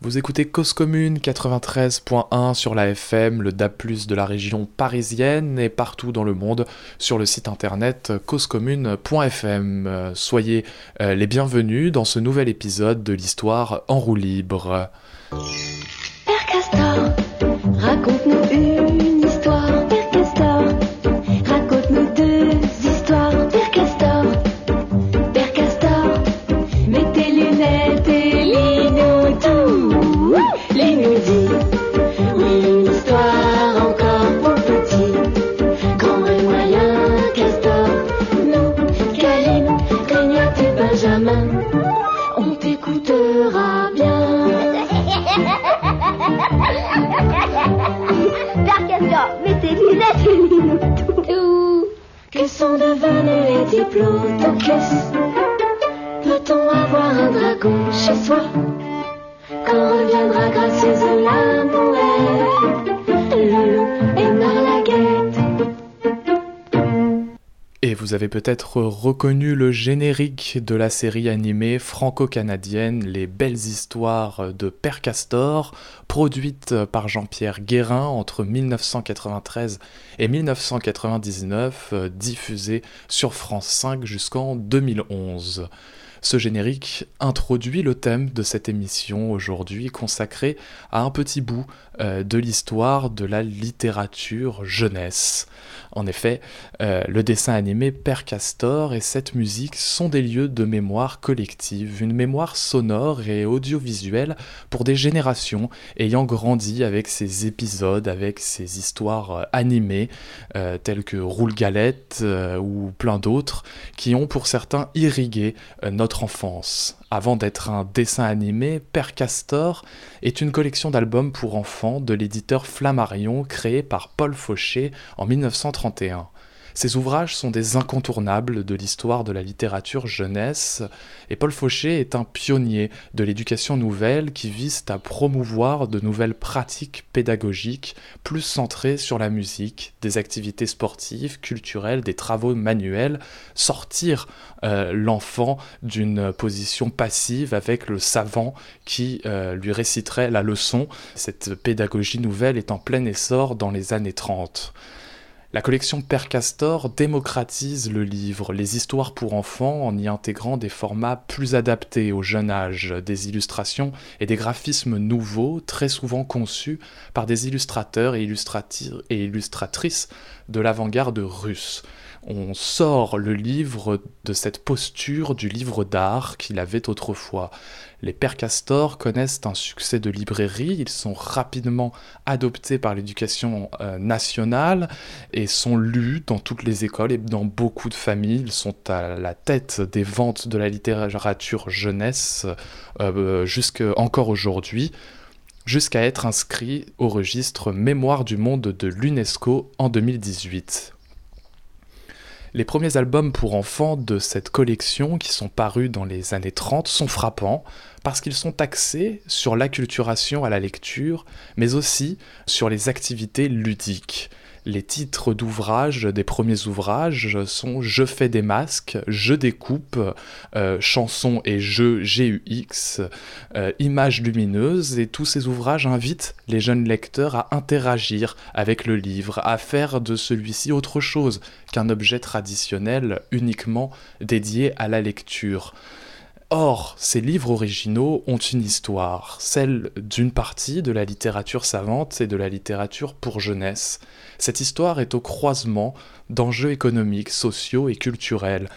Vous écoutez Cause Commune 93.1 sur la FM, le DAB+, de la région parisienne et partout dans le monde sur le site internet causecommune.fm. Soyez euh, les bienvenus dans ce nouvel épisode de l'histoire en roue libre. Père Castor, raconte-nous une sont devenus les diplodocus Peut-on avoir un dragon chez soi? Quand reviendra gracieuse la mouette Le loup et Marlaguette vous avez peut-être reconnu le générique de la série animée franco-canadienne Les Belles Histoires de Père Castor, produite par Jean-Pierre Guérin entre 1993 et 1999, euh, diffusée sur France 5 jusqu'en 2011. Ce générique introduit le thème de cette émission aujourd'hui consacrée à un petit bout euh, de l'histoire de la littérature jeunesse. En effet, euh, le dessin animé Père Castor et cette musique sont des lieux de mémoire collective, une mémoire sonore et audiovisuelle pour des générations ayant grandi avec ces épisodes, avec ces histoires euh, animées, euh, telles que Roule Galette ou plein d'autres, qui ont pour certains irrigué notre enfance. Avant d'être un dessin animé, Père Castor est une collection d'albums pour enfants de l'éditeur Flammarion créé par Paul Fauché en 1931. Ces ouvrages sont des incontournables de l'histoire de la littérature jeunesse, et Paul Fauché est un pionnier de l'éducation nouvelle qui vise à promouvoir de nouvelles pratiques pédagogiques plus centrées sur la musique, des activités sportives, culturelles, des travaux manuels, sortir euh, l'enfant d'une position passive avec le savant qui euh, lui réciterait la leçon. Cette pédagogie nouvelle est en plein essor dans les années 30. La collection Père Castor démocratise le livre, les histoires pour enfants en y intégrant des formats plus adaptés au jeune âge, des illustrations et des graphismes nouveaux, très souvent conçus par des illustrateurs et, et illustratrices de l'avant-garde russe. On sort le livre de cette posture du livre d'art qu'il avait autrefois. Les Pères Castor connaissent un succès de librairie, ils sont rapidement adoptés par l'éducation euh, nationale et sont lus dans toutes les écoles et dans beaucoup de familles. Ils sont à la tête des ventes de la littérature jeunesse euh, encore aujourd'hui, jusqu'à être inscrits au registre Mémoire du monde de l'UNESCO en 2018. Les premiers albums pour enfants de cette collection, qui sont parus dans les années 30, sont frappants parce qu'ils sont axés sur l'acculturation à la lecture, mais aussi sur les activités ludiques. Les titres d'ouvrages des premiers ouvrages sont Je fais des masques, Je découpe, euh, Chansons et Jeux GUX, euh, Images lumineuses, et tous ces ouvrages invitent les jeunes lecteurs à interagir avec le livre, à faire de celui-ci autre chose qu'un objet traditionnel uniquement dédié à la lecture. Or, ces livres originaux ont une histoire, celle d'une partie de la littérature savante et de la littérature pour jeunesse. Cette histoire est au croisement d'enjeux économiques, sociaux et culturels.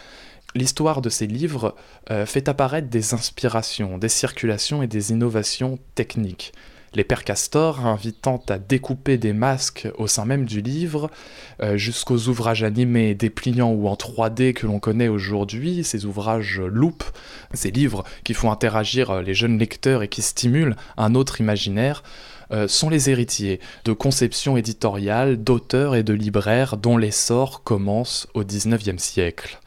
L'histoire de ces livres euh, fait apparaître des inspirations, des circulations et des innovations techniques. Les pères Castor invitant à découper des masques au sein même du livre, euh, jusqu'aux ouvrages animés, dépliants ou en 3D que l'on connaît aujourd'hui, ces ouvrages loupes, ces livres qui font interagir les jeunes lecteurs et qui stimulent un autre imaginaire, euh, sont les héritiers de conceptions éditoriales, d'auteurs et de libraires dont l'essor commence au XIXe siècle.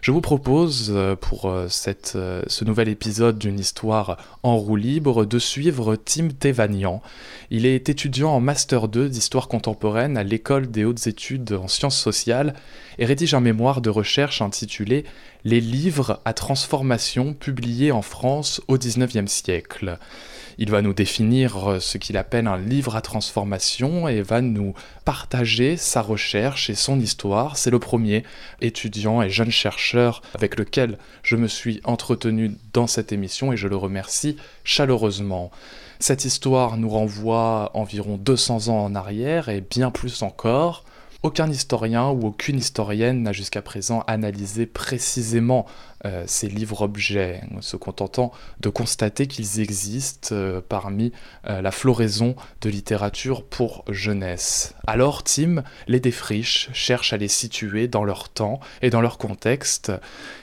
Je vous propose, euh, pour euh, euh, ce nouvel épisode d'une histoire en roue libre, de suivre Tim Tevanian. Il est étudiant en Master 2 d'histoire contemporaine à l'École des hautes études en sciences sociales et rédige un mémoire de recherche intitulé Les livres à transformation publiés en France au XIXe siècle. Il va nous définir euh, ce qu'il appelle un livre à transformation et va nous partager sa recherche et son histoire. C'est le premier étudiant et jeune chercheur avec lequel je me suis entretenu dans cette émission et je le remercie chaleureusement. Cette histoire nous renvoie environ 200 ans en arrière et bien plus encore. Aucun historien ou aucune historienne n'a jusqu'à présent analysé précisément euh, ces livres-objets, se contentant de constater qu'ils existent euh, parmi euh, la floraison de littérature pour jeunesse. Alors Tim les défriche, cherche à les situer dans leur temps et dans leur contexte,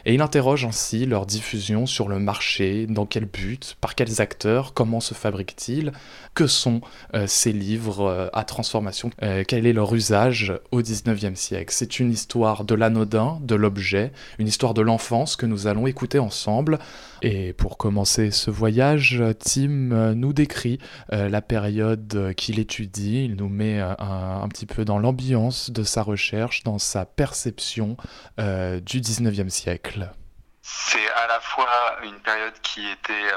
et il interroge ainsi leur diffusion sur le marché, dans quel but, par quels acteurs, comment se fabriquent-ils, que sont ces livres à transformation, quel est leur usage au XIXe siècle. C'est une histoire de l'anodin, de l'objet, une histoire de l'enfance nous allons écouter ensemble. Et pour commencer ce voyage, Tim euh, nous décrit euh, la période qu'il étudie, il nous met euh, un, petit peu dans l'ambiance de sa recherche, dans sa perception du 19e siècle. C'est à la fois une période qui, était,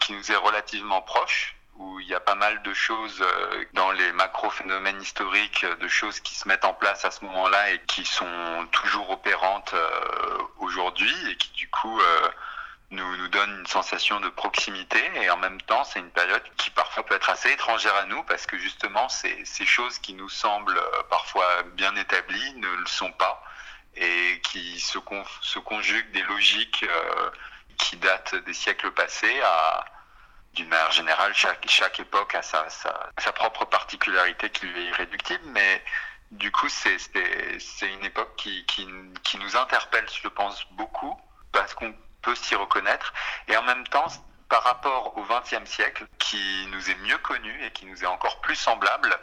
qui nous est relativement proche, où il y a pas mal de choses euh, dans les macro-phénomènes historiques, de choses qui se mettent en place à ce moment-là et qui sont toujours opérantes euh, aujourd'hui et qui du coup euh, nous, nous donnent une sensation de proximité. Et en même temps c'est une période qui parfois peut être assez étrangère à nous parce que justement ces, choses qui nous semblent parfois bien établies ne le sont pas et qui se conjuguent des logiques qui datent des siècles passés à d'une manière générale, chaque, chaque époque a sa, sa, sa, propre particularité qui lui est irréductible, mais du coup, c'est une époque qui, qui, qui, nous interpelle, je pense, beaucoup, parce qu'on peut s'y reconnaître, et en même temps, par rapport au XXe siècle, qui nous est mieux connu et qui nous est encore plus semblable,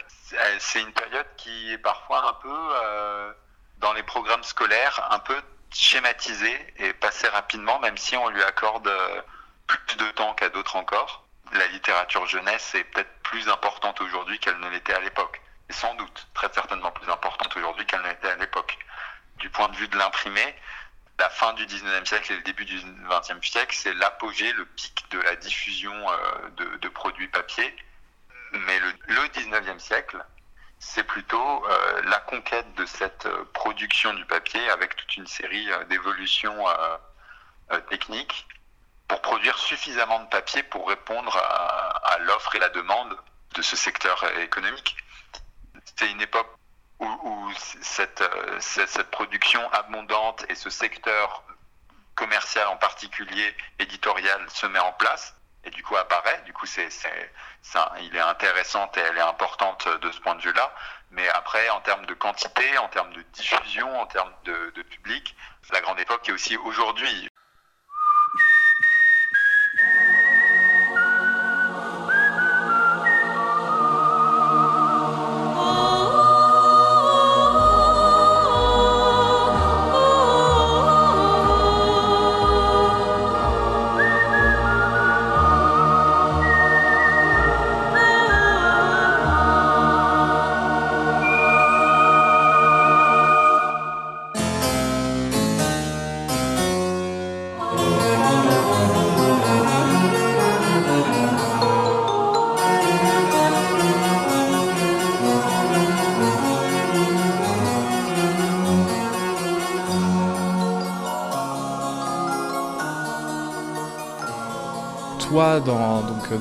c'est une période qui est parfois un peu, euh, dans les programmes scolaires, un peu schématisée et passée rapidement, même si on lui accorde... Euh, plus de temps qu'à d'autres encore. La littérature jeunesse est peut-être plus importante aujourd'hui qu'elle ne l'était à l'époque. Et sans doute, très certainement plus importante aujourd'hui qu'elle ne l'était à l'époque. Du point de vue de l'imprimé, la fin du 19e siècle et le début du 20e siècle, c'est l'apogée, le pic de la diffusion euh, de, produits papier. Mais le, le 19e siècle, c'est plutôt euh, la conquête de cette euh, production du papier avec toute une série d'évolutions techniques pour produire suffisamment de papier pour répondre à, l'offre et la demande de ce secteur économique. C'est une époque où, cette, cette, production abondante et ce secteur commercial en particulier, éditorial, se met en place et du coup apparaît. Du coup, c'est, il est intéressante et elle est importante de ce point de vue-là. Mais après, en termes de quantité, en termes de diffusion, en termes de, de public, la grande époque est aussi aujourd'hui.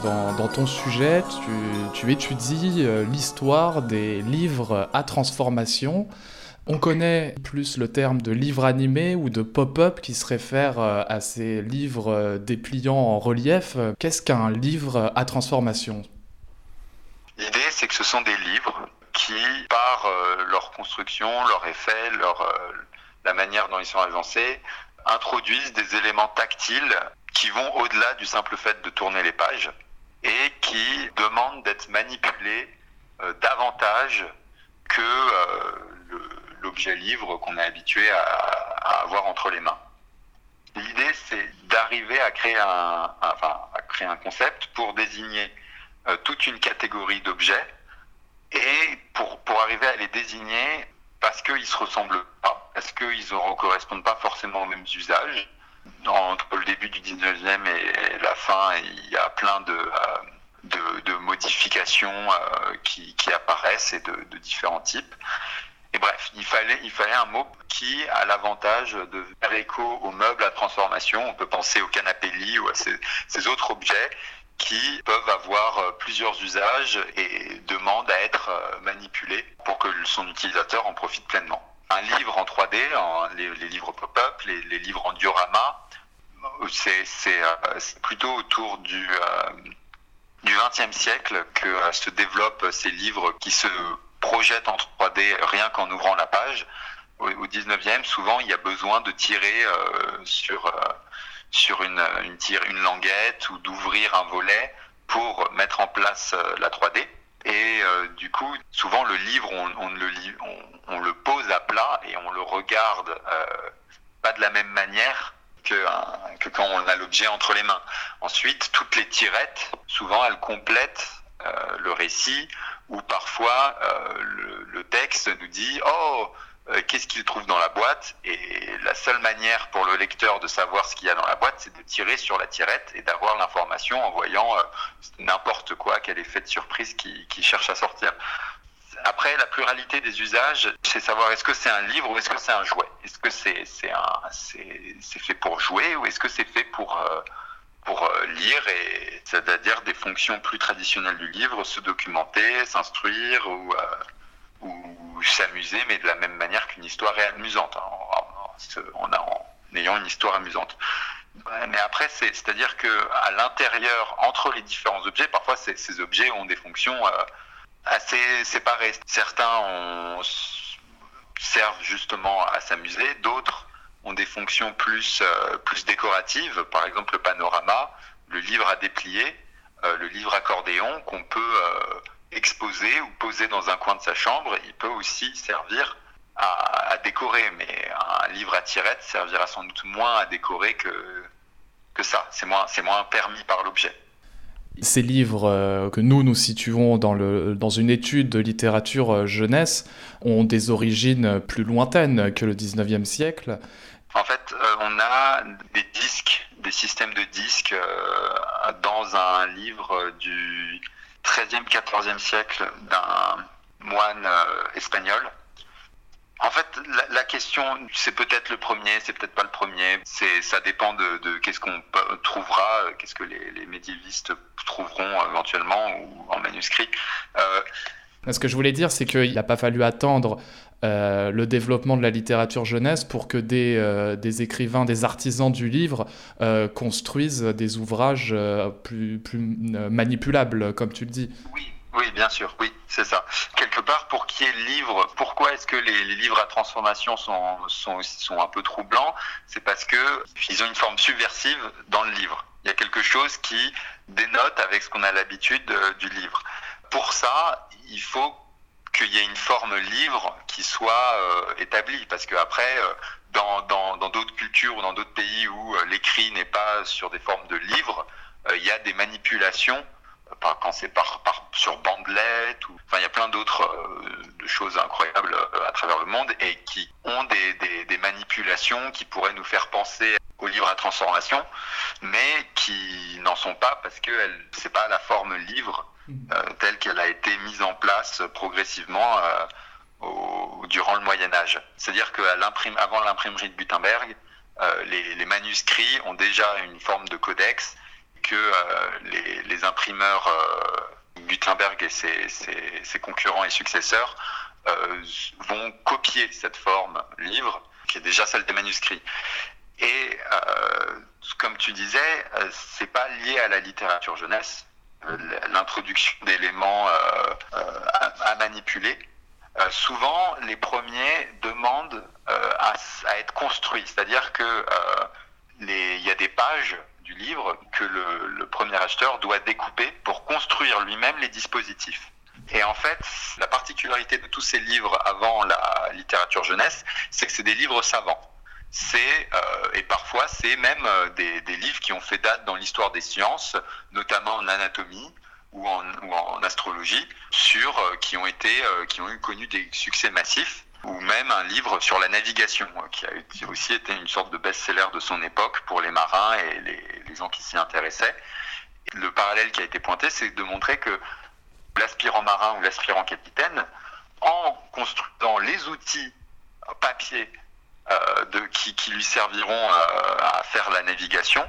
Dans, ton sujet, tu, étudies euh, l'histoire des livres à transformation. On connaît plus le terme de livre animé ou de pop-up qui se réfère euh, à ces livres euh, dépliants en relief. Qu'est-ce qu'un livre à transformation? L'idée, c'est que ce sont des livres qui, par leur construction, leur effet, leur, la manière dont ils sont avancés, introduisent des éléments tactiles qui vont au-delà du simple fait de tourner les pages et qui demandent d'être manipulés euh, davantage que euh, l'objet livre qu'on est habitué à, avoir entre les mains. L'idée, c'est d'arriver à créer un, enfin, à créer un concept pour désigner euh, toute une catégorie d'objets et pour, pour arriver à les désigner parce qu'ils se ressemblent pas, parce qu'ils ne correspondent pas forcément aux mêmes usages, entre le début du 19e et la fin, il y a plein de, euh, expressions qui, apparaissent et de, différents types. Et bref, il fallait, un mot qui a l'avantage de faire écho aux meubles à transformation. On peut penser au canapé lit ou à ces autres objets qui peuvent avoir plusieurs usages et demandent à être manipulés pour que son utilisateur en profite pleinement un livre en 3D, les, livres pop-up, les, livres en diorama, c'est euh, plutôt autour du, euh, du XXe siècle que euh, se développent ces livres qui se projettent en 3D rien qu'en ouvrant la page. Au, au 19e, souvent, il y a besoin de tirer sur, une languette ou d'ouvrir un volet pour mettre en place la 3D. Et euh, du coup, souvent le livre, on, le, pose à plat et on le regarde euh, pas de la même manière que, que quand on a l'objet entre les mains. Ensuite, toutes les tirettes, souvent elles complètent euh, le récit ou parfois le, texte nous dit Oh, euh, qu'est-ce qu'il trouve dans la boîte. Et la seule manière pour le lecteur de savoir ce qu'il y a dans la boîte, c'est de tirer sur la tirette et d'avoir l'information en voyant euh, n'importe quoi, quel effet de surprise qui, qui cherche à sortir. Après, la pluralité des usages, c'est savoir est-ce que c'est un livre ou est-ce que c'est un jouet Est-ce que c'est c'est fait pour jouer ou est-ce que c'est fait pour, euh, pour lire, et c'est-à-dire des fonctions plus traditionnelles du livre, se documenter, s'instruire ou, s'amuser, mais de la même manière qu'une histoire est amusante, en, ayant une histoire amusante. Mais après, c'est-à-dire que à l'intérieur, entre les différents objets, parfois ces objets ont des fonctions euh, assez séparées. Certains servent justement à s'amuser, d'autres ont des fonctions plus, euh, plus décoratives, par exemple le panorama, le livre à déplier, euh, le livre accordéon qu'on peut exposé ou posé dans un coin de sa chambre, il peut aussi servir à, décorer. Mais un livre à tirette servira sans doute moins à décorer que, que ça. C'est moins, c'est moins permis par l'objet. Ces livres euh, que nous nous situons dans, le, dans une étude de littérature euh, jeunesse ont des origines plus lointaines que le 19e siècle. En fait, euh, on a des disques, des systèmes de disques dans un livre du 13e, 14e siècle d'un moine euh, espagnol. En fait, la, question, c'est peut-être le premier, c'est peut-être pas le premier. C'est, ça dépend de, qu'est-ce qu'on trouvera, euh, qu'est-ce que les, médiévistes trouveront éventuellement ou en manuscrit. Euh, ce que je voulais dire, c'est qu'il n'a pas fallu attendre le développement de la littérature jeunesse pour que des, des écrivains, des artisans du livre construisent des ouvrages plus, manipulables, comme tu le dis. Oui, oui, bien sûr, oui, c'est ça. Quelque part, pour qu'il y ait le livre, pourquoi est-ce que les, livres à transformation sont, sont, sont un peu troublants? C'est parce qu'ils ont une forme subversive dans le livre. Il y a quelque chose qui dénote avec ce qu'on a l'habitude du livre. Pour ça, il faut qu'il y ait une forme livre qui soit euh, établie, parce qu'après, euh, dans d'autres dans, cultures ou dans d'autres pays où euh, l'écrit n'est pas sur des formes de livres, il y a des manipulations quand c'est par, par, sur bandelette ou enfin il y a plein d'autres choses incroyables à travers le monde et qui ont des, des, manipulations qui pourraient nous faire penser au livre à transformation mais qui n'en sont pas parce que c'est pas la forme livre telle qu'elle a été mise en place progressivement au, durant le Moyen Âge c'est-à-dire qu'avant l'imprimerie de Gutenberg les, les manuscrits ont déjà une forme de codex que euh, les, imprimeurs euh, Gutenberg et ses, concurrents et successeurs euh, vont copier cette forme livre, qui est déjà celle des manuscrits. Et comme tu disais, c'est pas lié à la littérature jeunesse. L'introduction d'éléments à, manipuler. souvent, les premiers demandent à, être construits, c'est-à-dire que il y a des pages du livre que le, premier acheteur doit découper pour construire lui-même les dispositifs. Et en fait, la particularité de tous ces livres avant la littérature jeunesse, c'est que c'est des livres savants. C'est euh, et parfois c'est même euh, des, livres qui ont fait date dans l'histoire des sciences, notamment en anatomie ou en, ou en astrologie, sur euh, qui ont été qui ont eu connu des succès massifs ou même un livre sur la navigation, euh, qui a aussi été une sorte de best-seller de son époque pour les marins et les, gens qui s'y intéressaient. Le parallèle qui a été pointé, c'est de montrer que l'aspirant marin ou l'aspirant capitaine, en construisant les outils papier de, qui, qui, lui serviront à faire la navigation,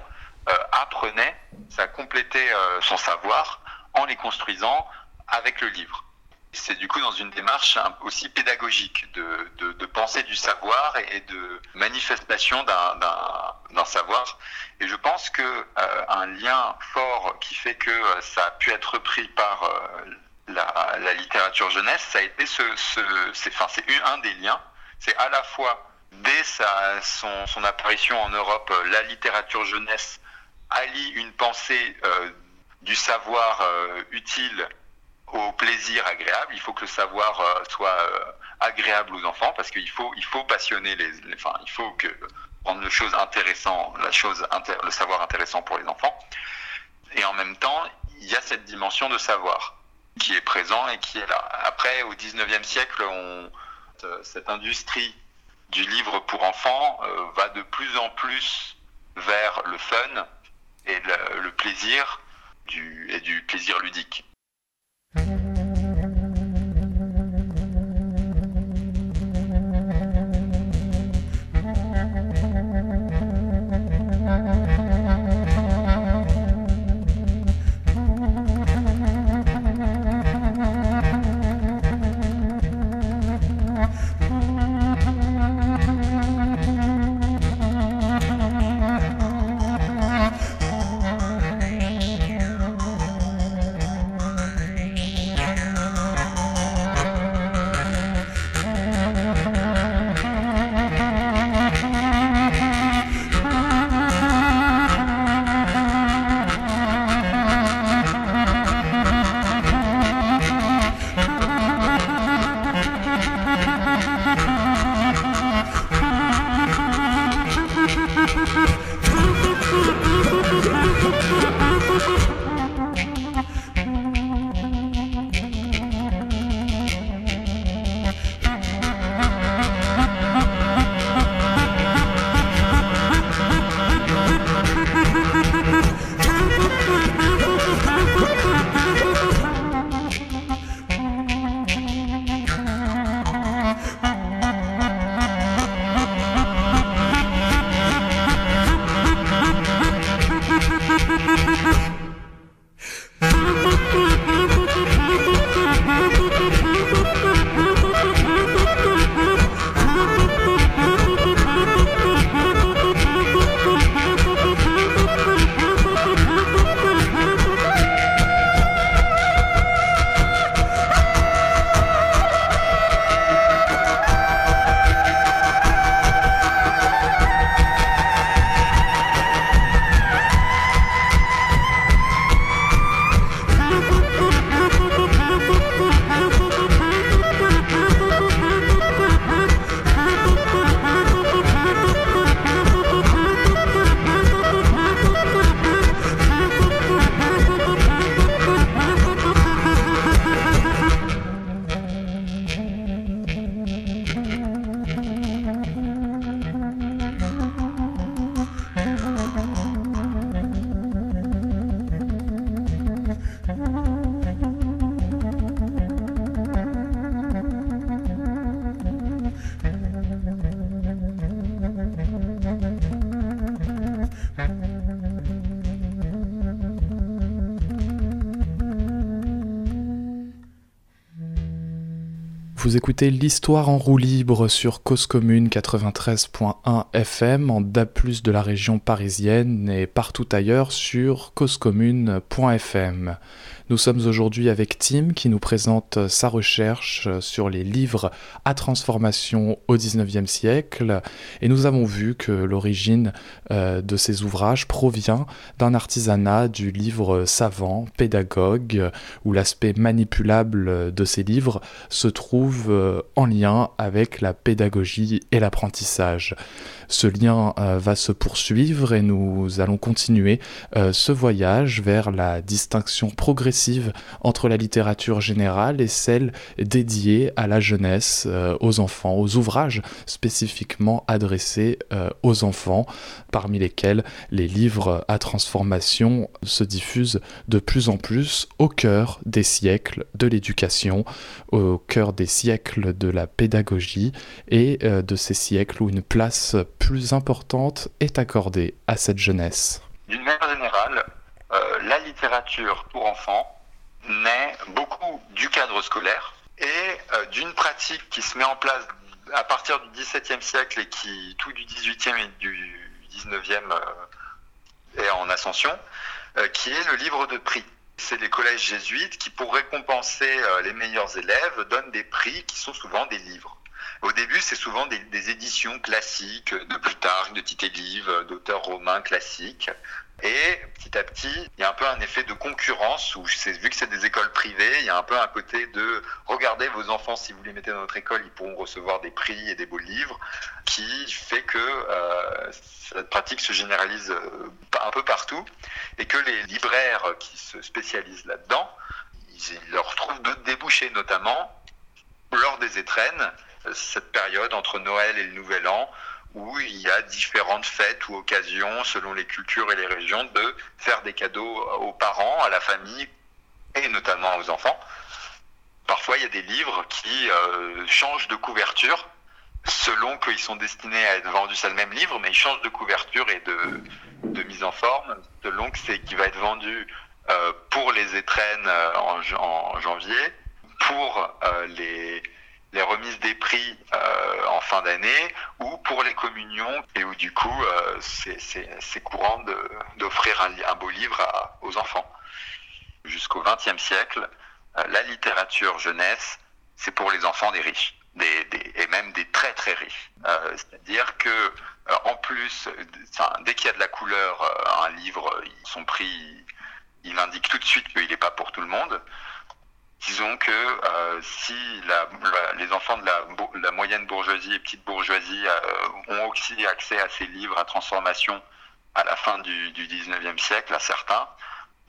apprenait, ça complétait son savoir en les construisant avec le livre. C'est du coup dans une démarche aussi pédagogique de, de, de du savoir et de manifestation d'un savoir. Et je pense que euh, un lien fort qui fait que euh, ça a pu être repris par euh, la, littérature jeunesse, ça a été ce, ce c'est enfin, un des liens. C'est à la fois dès sa, son, apparition en Europe, la littérature jeunesse allie une pensée euh, du savoir euh, utile au plaisir agréable. Il faut que le savoir euh, soit euh, agréable aux enfants parce qu'il faut, il faut passionner les, enfin, il faut que rendre le chose la chose, le savoir intéressant pour les enfants. Et en même temps, il y a cette dimension de savoir qui est présent et qui est là. Après, au 19e siècle, cette industrie du livre pour enfants va de plus en plus vers le fun et le, plaisir et du plaisir ludique. Vous écoutez l'histoire en roue libre sur Cause Commune 93.1 FM en DAP+, de la région parisienne et partout ailleurs sur causecommune.fm. Nous sommes aujourd'hui avec Tim qui nous présente sa recherche sur les livres à transformation au XIXe siècle et nous avons vu que l'origine euh, de ces ouvrages provient d'un artisanat du livre savant, pédagogue, où l'aspect manipulable de ces livres se trouve trouve en lien avec la pédagogie et l'apprentissage. Ce lien va se poursuivre et nous allons continuer ce voyage vers la distinction progressive entre la littérature générale et celle dédiée à la jeunesse, aux enfants, aux ouvrages spécifiquement adressés aux enfants, parmi lesquels les livres à transformation se diffusent de plus en plus au cœur des siècles de l'éducation, au cœur des siècles de la pédagogie et euh, de ces siècles où une place plus importante est accordée à cette jeunesse. D'une manière générale, euh, la littérature pour enfants naît beaucoup du cadre scolaire et euh, d'une pratique qui se met en place à partir du XVIIe siècle et qui tout du XVIIIe et du XIXe est en ascension, qui est le livre de prix c'est les collèges jésuites qui, pour récompenser euh, les meilleurs élèves, donnent des prix qui sont souvent des livres. Au début, c'est souvent des, éditions classiques de Plutarque, de Tite-Live, d'auteurs romains classiques. Et petit à petit, il y a un peu un effet de concurrence où, vu que c'est des écoles privées, il y a un peu un côté de regardez vos enfants, si vous les mettez dans notre école, ils pourront recevoir des prix et des beaux livres, qui fait que euh, cette pratique se généralise euh, un peu partout et que les libraires qui se spécialisent là-dedans, ils leur trouvent d'autres débouchés, notamment lors des étrennes, cette période entre Noël et le Nouvel An, où il y a différentes fêtes ou occasions, selon les cultures et les régions, de faire des cadeaux aux parents, à la famille et notamment aux enfants. Parfois, il y a des livres qui euh, changent de couverture selon qu'ils sont destinés à être vendus. C'est le même livre, mais ils changent de couverture et de, mise en forme, selon que c'est qui va être vendu euh, pour les étrennes euh, en, janvier, pour les les remises des prix euh, en fin d'année ou pour les communions et où du coup euh, c'est courant d'offrir un, beau livre aux enfants. Jusqu'au XXe siècle, euh, la littérature jeunesse, c'est pour les enfants des riches. et même des très très riches. C'est-à-dire que en plus, dès qu'il y a de la couleur, un livre, son prix, il indique tout de suite qu'il n'est pas pour tout le monde. Disons que euh, si les enfants de la, moyenne bourgeoisie et petite bourgeoisie euh, ont aussi accès à ces livres à transformation à la fin du, du 19e siècle, à certains,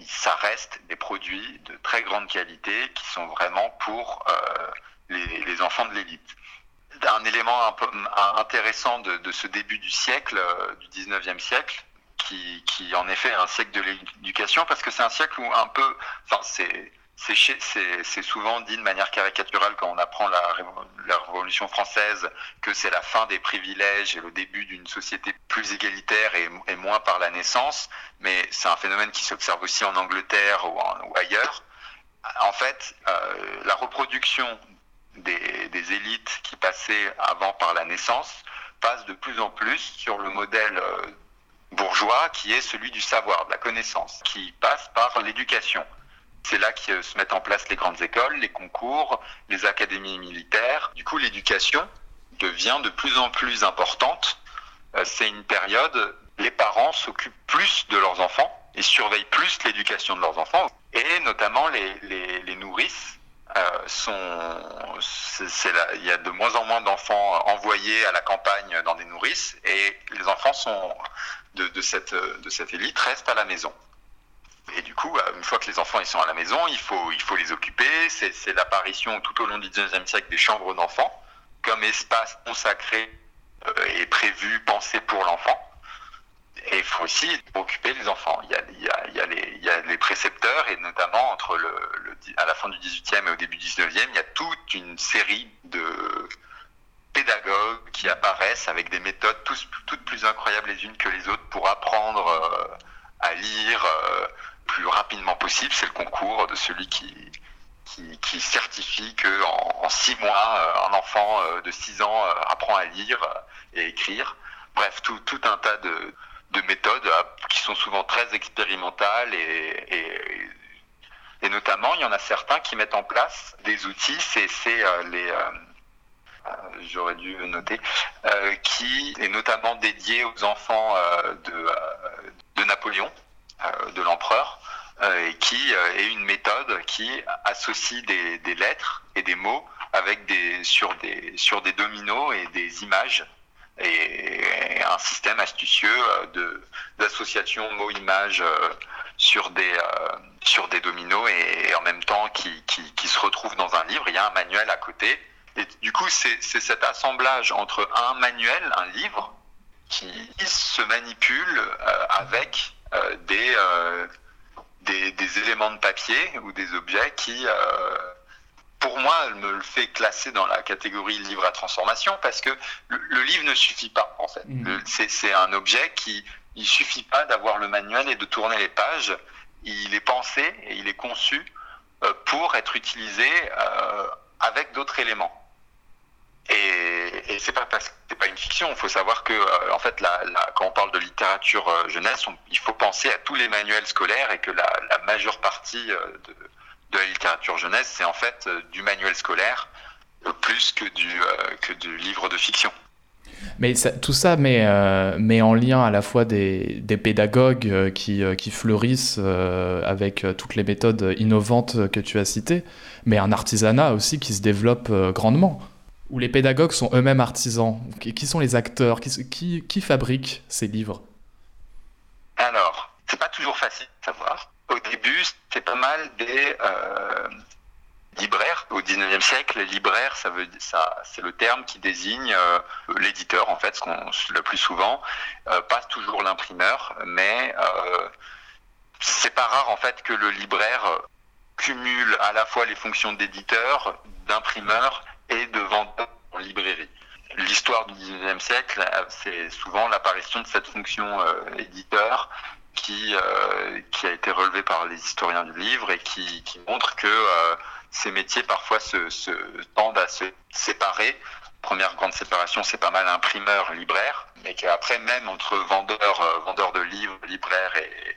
ça reste des produits de très grande qualité qui sont vraiment pour euh, les, enfants de l'élite. Un élément intéressant de, ce début du siècle, du 19e siècle, qui, qui en effet est un siècle de l'éducation, parce que c'est un siècle où un peu, enfin c'est c'est souvent dit de manière caricaturale quand on apprend la, Révolution française que c'est la fin des privilèges et le début d'une société plus égalitaire et, moins par la naissance, mais c'est un phénomène qui s'observe aussi en Angleterre ou, ailleurs. En fait, euh, la reproduction des, élites qui passaient avant par la naissance passe de plus en plus sur le modèle euh, bourgeois qui est celui du savoir, de la connaissance, qui passe par l'éducation. C'est là que se mettent en place les grandes écoles, les concours, les académies militaires. Du coup, l'éducation devient de plus en plus importante. Euh, c'est une période, les parents s'occupent plus de leurs enfants et surveillent plus l'éducation de leurs enfants. Et notamment les, les, nourrices euh, sont, il y a de moins en moins d'enfants envoyés à la campagne dans des nourrices et les enfants sont de, de, cette, de cette élite restent à la maison. Et du coup, une fois que les enfants ils sont à la maison, il faut, il faut les occuper. C'est l'apparition tout au long du 19e siècle des chambres d'enfants comme espace consacré euh, et prévu, pensé pour l'enfant. Et il faut aussi occuper les enfants. Il y a, il y a, les, il y a les, précepteurs, et notamment entre le, à la fin du 18e et au début du 19e, il y a toute une série de pédagogues qui apparaissent avec des méthodes toutes plus incroyables les unes que les autres pour apprendre euh, à lire, euh, plus rapidement possible. C'est le concours de celui qui, qui, certifie qu'en en six mois, euh, un enfant euh, de 6 ans euh, apprend à lire et écrire. Bref, tout, tout un tas de, de, méthodes qui sont souvent très expérimentales et, et, notamment, il y en a certains qui mettent en place des outils, c'est les... J'aurais dû noter, qui est notamment dédié aux enfants de, de Napoléon, de l'empereur, et qui euh, est une méthode qui associe des, lettres et des mots avec des sur des sur des dominos et des images et un système astucieux de d'association mot-image sur des sur des dominos et, en même temps qui, qui, qui, se retrouvent dans un livre. Il y a un manuel à côté. Et du coup, c'est cet assemblage entre un manuel, un livre, qui se manipule avec des, des, des, éléments de papier ou des objets qui, pour moi, me le fait classer dans la catégorie livre à transformation parce que le, livre ne suffit pas, en fait. Mmh. C'est un objet qui, il suffit pas d'avoir le manuel et de tourner les pages. Il est pensé et il est conçu euh, pour être utilisé euh, avec d'autres éléments. Et, et c'est pas parce que c'est pas une fiction. Il faut savoir que, euh, en fait, quand on parle de littérature euh, jeunesse, il faut penser à tous les manuels scolaires et que la, majeure partie euh, de, la littérature jeunesse, c'est en fait du manuel scolaire plus que du, livre de fiction. Mais tout ça met, en lien à la fois des, pédagogues qui, fleurissent avec toutes les méthodes innovantes que tu as citées, mais un artisanat aussi qui se développe grandement, où les pédagogues sont eux-mêmes artisans. Qui, sont les acteurs? Qui, fabriquent ces livres? Alors, c'est pas toujours facile de savoir au début, c'est pas mal des euh, libraires. Au 19e siècle, libraire, ça ça, c'est le terme qui désigne euh, l'éditeur, en fait, le plus souvent, euh, pas toujours l'imprimeur, mais euh, c'est pas rare, en fait, que le libraire cumule à la fois les fonctions d'éditeur, d'imprimeur et de vendeur en librairie. L'histoire du 19e siècle, c'est souvent l'apparition de cette fonction euh, éditeur qui, euh, qui a été relevé par les historiens du livre et qui, montre que euh, ces métiers parfois se, tendent à se séparer. Première grande séparation, c'est pas mal imprimeur, libraire, mais qu'après même entre vendeur, euh, vendeur de livres, libraire et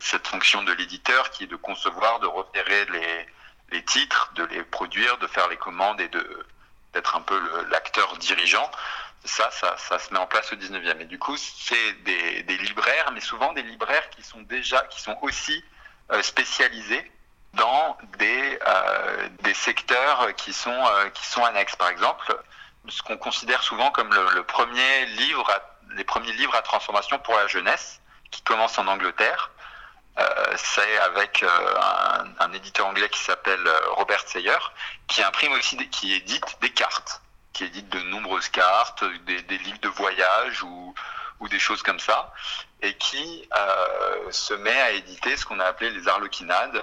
cette fonction de l'éditeur qui est de concevoir, de repérer les, les titres, de les produire, de faire les commandes et de d'être un peu l'acteur dirigeant ça, ça, ça, se met en place au 19e. Et du coup, c'est des, libraires, mais souvent des libraires qui sont déjà, qui sont aussi euh, spécialisés dans des, euh, des secteurs qui sont, euh, qui sont annexes. Par exemple, ce qu'on considère souvent comme le, premier livre, les premiers livres à transformation pour la jeunesse, qui commence en Angleterre. C'est avec un, un, éditeur anglais qui s'appelle Robert Sayer, qui imprime aussi, des, qui édite des cartes qui édite de nombreuses cartes, des, des livres de voyage ou, ou, des choses comme ça, et qui euh, se met à éditer ce qu'on a appelé les arlequinades,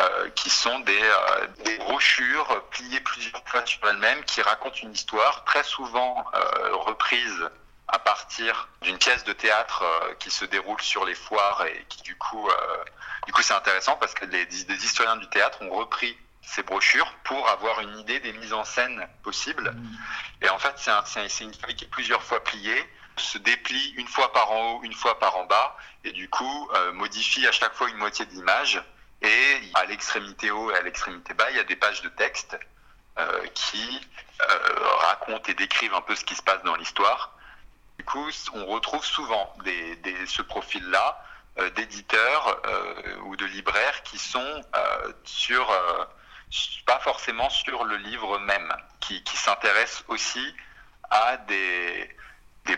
euh, qui sont des, euh, des, brochures pliées plusieurs fois sur elles-mêmes, qui racontent une histoire très souvent euh, reprise à partir d'une pièce de théâtre euh, qui se déroule sur les foires et qui du coup, euh, du coup c'est intéressant parce que les, des historiens du théâtre ont repris ces brochures pour avoir une idée des mises en scène possibles. Mmh. Et en fait, c'est un, une feuille qui est plusieurs fois pliée, se déplie une fois par en haut, une fois par en bas, et du coup euh, modifie à chaque fois une moitié de l'image. Et à l'extrémité haut et à l'extrémité bas, il y a des pages de texte euh, qui euh, racontent et décrivent un peu ce qui se passe dans l'histoire. Du coup, on retrouve souvent ce profil-là euh, d'éditeurs euh, ou de libraires qui sont euh, sur pas forcément sur le livre même, qui, qui s'intéresse aussi à des,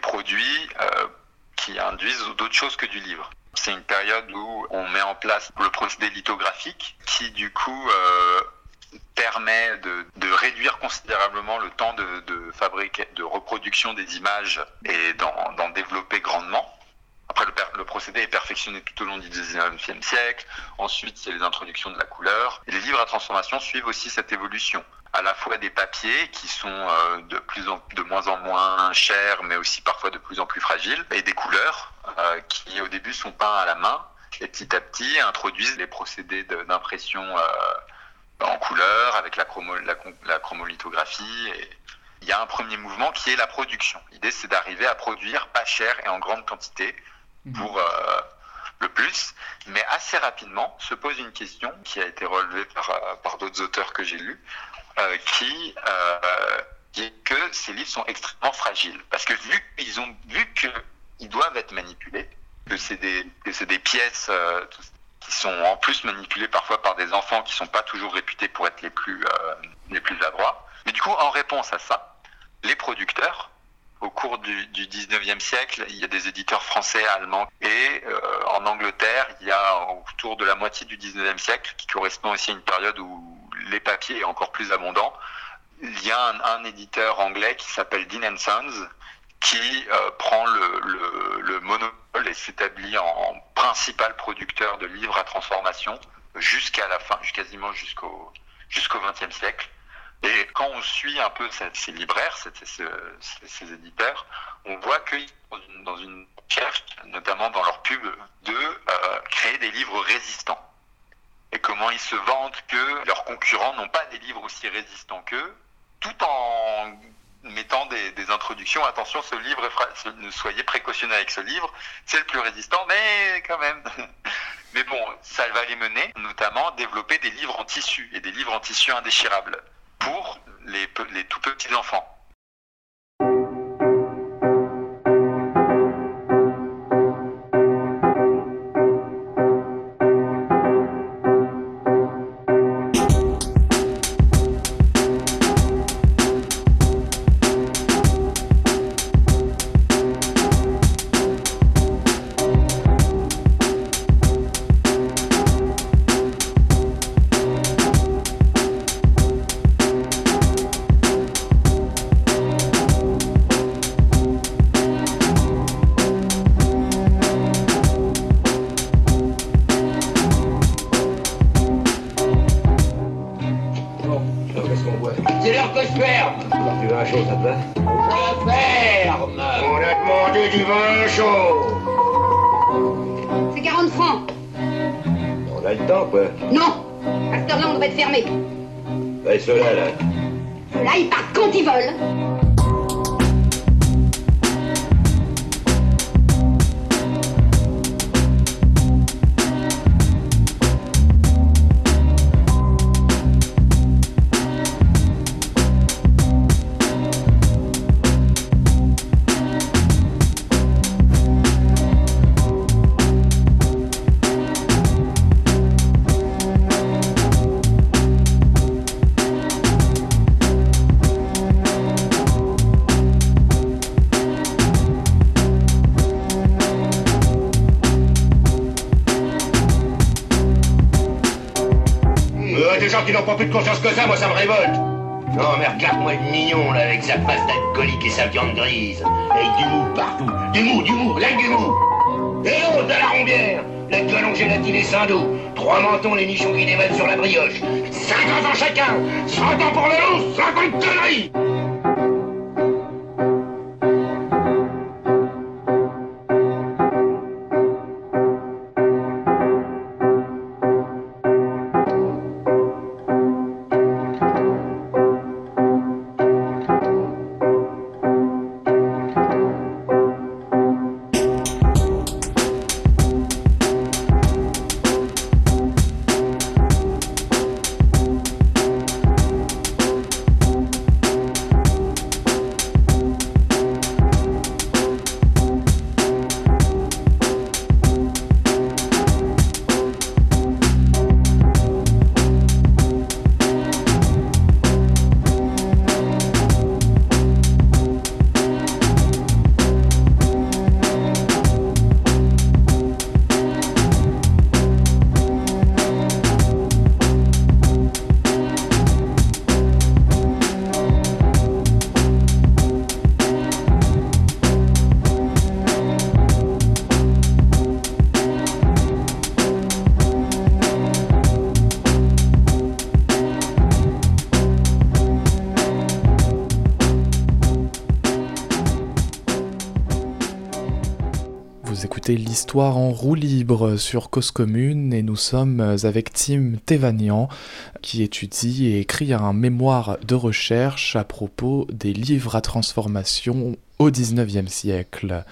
produits qui induisent d'autres choses que du livre. C'est une période où on met en place le procédé lithographique qui du coup permet de, réduire considérablement le temps de, de, de reproduction des images et d'en développer grandement. Après, le, procédé est perfectionné tout au long du 19e siècle. Ensuite, c'est les introductions de la couleur. Les livres à transformation suivent aussi cette évolution. À la fois des papiers qui sont euh, de, plus en, de moins en moins chers, mais aussi parfois de plus en plus fragiles, et des couleurs euh, qui, au début, sont peints à la main et petit à petit introduisent les procédés d'impression euh, en couleur avec la, chromo, la, la chromolithographie. Et, il y a un premier mouvement qui est la production. L'idée, c'est d'arriver à produire pas cher et en grande quantité pour euh, le plus. Mais assez rapidement se pose une question qui a été relevée par, euh, par d'autres auteurs que j'ai lus, euh, qui, qui est que ces livres sont extrêmement fragiles. Parce que vu qu'ils ont vu qu'ils doivent être manipulés, que c'est des, que c'est des pièces qui sont en plus manipulés parfois par des enfants qui sont pas toujours réputés pour être les plus, euh, les plus adroits. Mais du coup, en réponse à ça, les producteurs, au cours du, du 19e siècle, il y a des éditeurs français, allemands, et euh, en Angleterre, il y a autour de la moitié du 19e siècle, qui correspond aussi à une période où les papiers est encore plus abondant, il y a un, un éditeur anglais qui s'appelle Dean Sons, qui euh, prend le, le, le, monopole et s'établit en principal producteur de livres à transformation jusqu'à la fin, quasiment jusqu'au jusqu'au XXe siècle. Et quand on suit un peu ces, libraires, ces, éditeurs, on voit qu'ils sont dans une recherche, notamment dans leur pub, de euh, créer des livres résistants. Et comment ils se vantent que leurs concurrents n'ont pas des livres aussi résistants qu'eux, tout en mettant des, introductions. Attention, ce livre, ne soyez précautionneux avec ce livre, c'est le plus résistant, mais quand même. Mais bon, ça va les mener, notamment, développer des livres en tissu et des livres en tissu indéchirables pour les tout petits enfants. Sa face d'alcoolique et sa viande grise. Avec du mou partout. Du mou, du mou, là du mou. Et l'autre de la rombière. La gueule en gélatine et sans. Trois mentons, les nichons qui dévalent sur la brioche. 50 ans chacun. 100 ans pour le loup, 50 conneries. L'histoire en roue libre sur Cause Commune et nous sommes avec Tim Tevanian qui étudie et écrit un mémoire de recherche à propos des livres à transformation au XIXe siècle.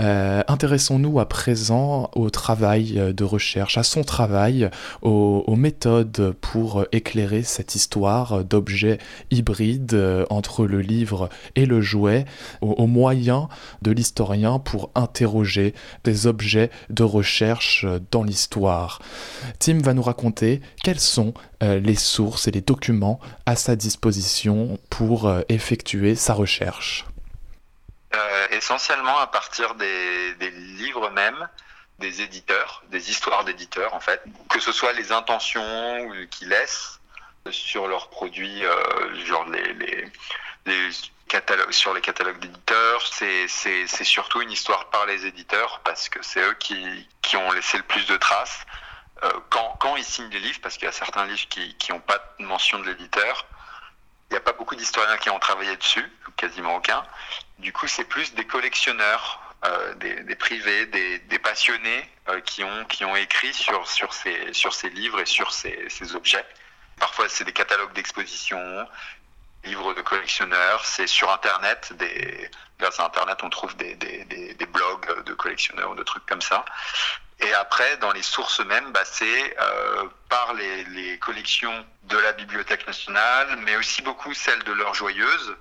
Euh, intéressons-nous à présent au travail euh, de recherche, à son travail, aux, méthodes pour éclairer cette histoire d'objets hybrides euh, entre le livre et le jouet, aux, moyens de l'historien pour interroger des objets de recherche dans l'histoire. Tim va nous raconter quelles sont les sources et les documents à sa disposition pour effectuer sa recherche. Euh, essentiellement à partir des, livres même, des éditeurs, des histoires d'éditeurs en fait, que ce soit les intentions qu'ils laissent sur leurs produits, euh, genre les, catalogues, sur les catalogues d'éditeurs, c'est surtout une histoire par les éditeurs parce que c'est eux qui, ont laissé le plus de traces. Euh, quand, ils signent des livres, parce qu'il y a certains livres qui n'ont pas de mention de l'éditeur, il n'y a pas beaucoup d'historiens qui ont travaillé dessus, quasiment aucun. Du coup, c'est plus des collectionneurs, euh, des, privés, des, passionnés euh, qui, ont, qui ont écrit sur, sur, ces, sur ces livres et sur ces, ces objets. Parfois, c'est des catalogues d'exposition, livres de collectionneurs, c'est sur Internet, des, grâce à Internet, on trouve des, des, des, blogs de collectionneurs ou de trucs comme ça. Et après, dans les sources mêmes, bah, c'est euh, par les, les, collections de la Bibliothèque nationale, mais aussi beaucoup celles de l'heure joyeuse,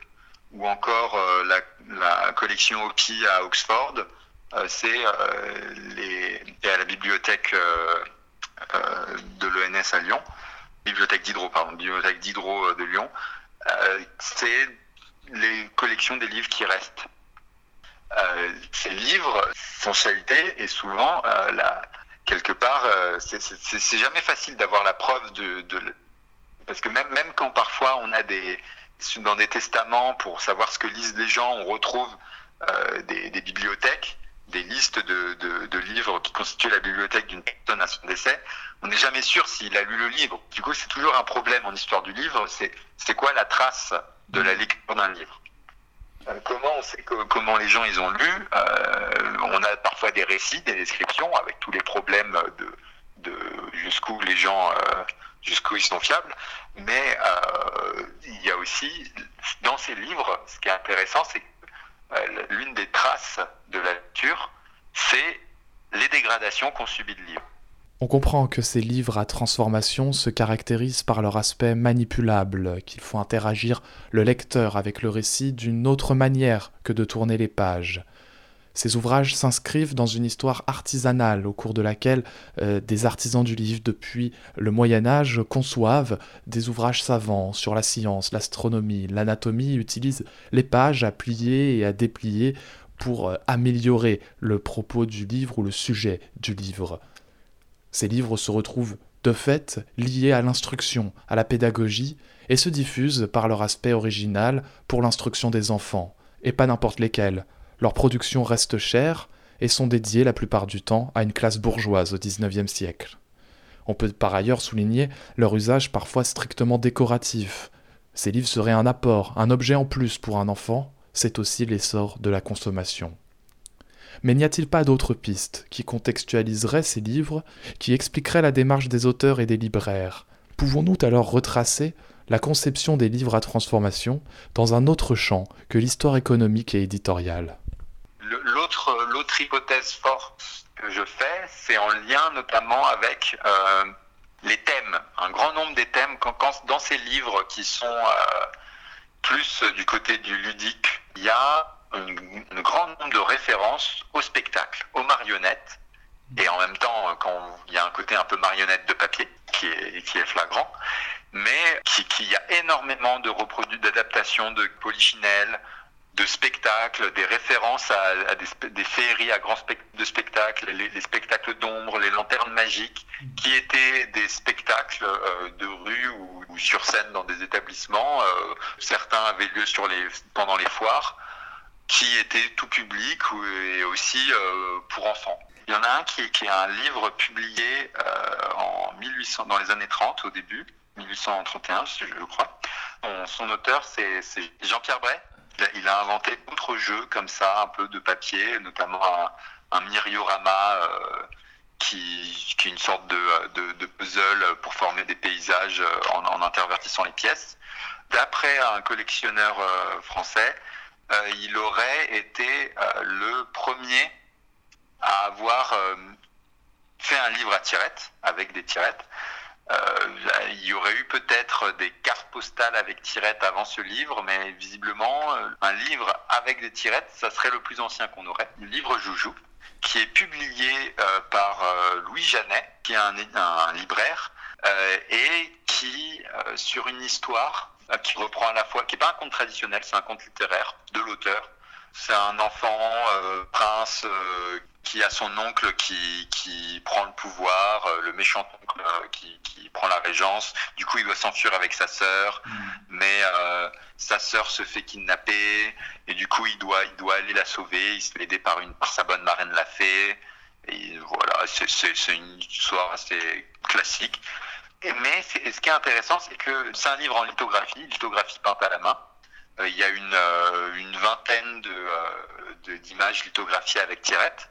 ou encore euh, la, collection OPI à Oxford. Euh, c'est euh, et à la bibliothèque de l'ENS à Lyon, bibliothèque d'Hydro, pardon, bibliothèque d'Hydro de Lyon. c'est les collections des livres qui restent. ces livres, fonctionnalité et souvent, la, quelque part, c'est jamais facile d'avoir la preuve de, de, parce que même, même quand parfois on a des, dans des testaments pour savoir ce que lisent les gens, on retrouve euh, des, bibliothèques, des listes de, livres qui constituent la bibliothèque d'une personne à son décès. On n'est jamais sûr s'il a lu le livre. Du coup, c'est toujours un problème en histoire du livre. C'est quoi la trace de la lecture d'un livre? Euh, Comment on sait comment les gens ils ont lu? Euh, On a parfois des récits, des descriptions avec tous les problèmes de, de jusqu'où les gens jusqu'où ils sont fiables. Mais euh, il y a aussi, dans ces livres, ce qui est intéressant, c'est que euh, l'une des traces de la lecture, c'est les dégradations qu'ont subies le livre. On comprend que ces livres à transformation se caractérisent par leur aspect manipulable, qu'il faut interagir le lecteur avec le récit d'une autre manière que de tourner les pages. Ces ouvrages s'inscrivent dans une histoire artisanale au cours de laquelle euh, des artisans du livre depuis le Moyen Âge conçoivent des ouvrages savants sur la science, l'astronomie, l'anatomie, utilisent les pages à plier et à déplier pour euh, améliorer le propos du livre ou le sujet du livre. Ces livres se retrouvent de fait liés à l'instruction, à la pédagogie, et se diffusent par leur aspect original pour l'instruction des enfants, et pas n'importe lesquels, leurs productions restent chères et sont dédiées la plupart du temps à une classe bourgeoise au XIXe siècle. On peut par ailleurs souligner leur usage parfois strictement décoratif. Ces livres seraient un apport, un objet en plus pour un enfant, c'est aussi l'essor de la consommation. Mais n'y a-t-il pas d'autres pistes qui contextualiseraient ces livres, qui expliqueraient la démarche des auteurs et des libraires? Pouvons-nous alors retracer la conception des livres à transformation dans un autre champ que l'histoire économique et éditoriale? L'autre, hypothèse forte que je fais, c'est en lien notamment avec euh, les thèmes. Un grand nombre des thèmes, dans ces livres qui sont euh, plus du côté du ludique, il y a un grand nombre de références au spectacle, aux marionnettes, et en même temps, quand il y a un côté un peu marionnette de papier qui est, qui est flagrant, mais qui, qui y a énormément de reproduits, d'adaptations de polichinelles, de spectacles, des références à, des, des, féeries à grands de spectacles, les, spectacles d'ombre, les lanternes magiques, qui étaient des spectacles euh, de rue ou, sur scène dans des établissements. Euh, certains avaient lieu sur les, pendant les foires, qui étaient tout public et aussi euh, pour enfants. Il y en a un qui, est un livre publié en 1800, dans les années 30 au début, 1831, je crois. Son, auteur, c'est Jean-Pierre Bray. Il a inventé d'autres jeux comme ça, un peu de papier, notamment un, myriorama euh, qui, est une sorte de, puzzle pour former des paysages euh, en, intervertissant les pièces. D'après un collectionneur euh, français, il aurait été le premier à avoir fait un livre à tirettes, avec des tirettes. Il y aurait eu peut-être des cartes postales avec tirettes avant ce livre, mais visiblement, un livre avec des tirettes, ça serait le plus ancien qu'on aurait. Le livre Joujou qui est publié euh, par euh, Louis Janet, qui est un, libraire, euh, et qui, sur une histoire qui reprend à la fois, qui n'est pas un conte traditionnel, c'est un conte littéraire de l'auteur. C'est un enfant prince qui a son oncle qui, qui prend le pouvoir, le méchant oncle qui, qui, prend la régence. Du coup, il doit s'enfuir avec sa sœur, mm. mais sa sœur se fait kidnapper. Et du coup il doit il doit aller la sauver. Il se fait aider par une par sa bonne marraine la fée et voilà c'est une histoire assez classique. Et, mais ce qui est intéressant c'est que c'est un livre en lithographie lithographie peinte à la main. Euh, il y a une, euh, une vingtaine de euh, d'images lithographiées avec tirette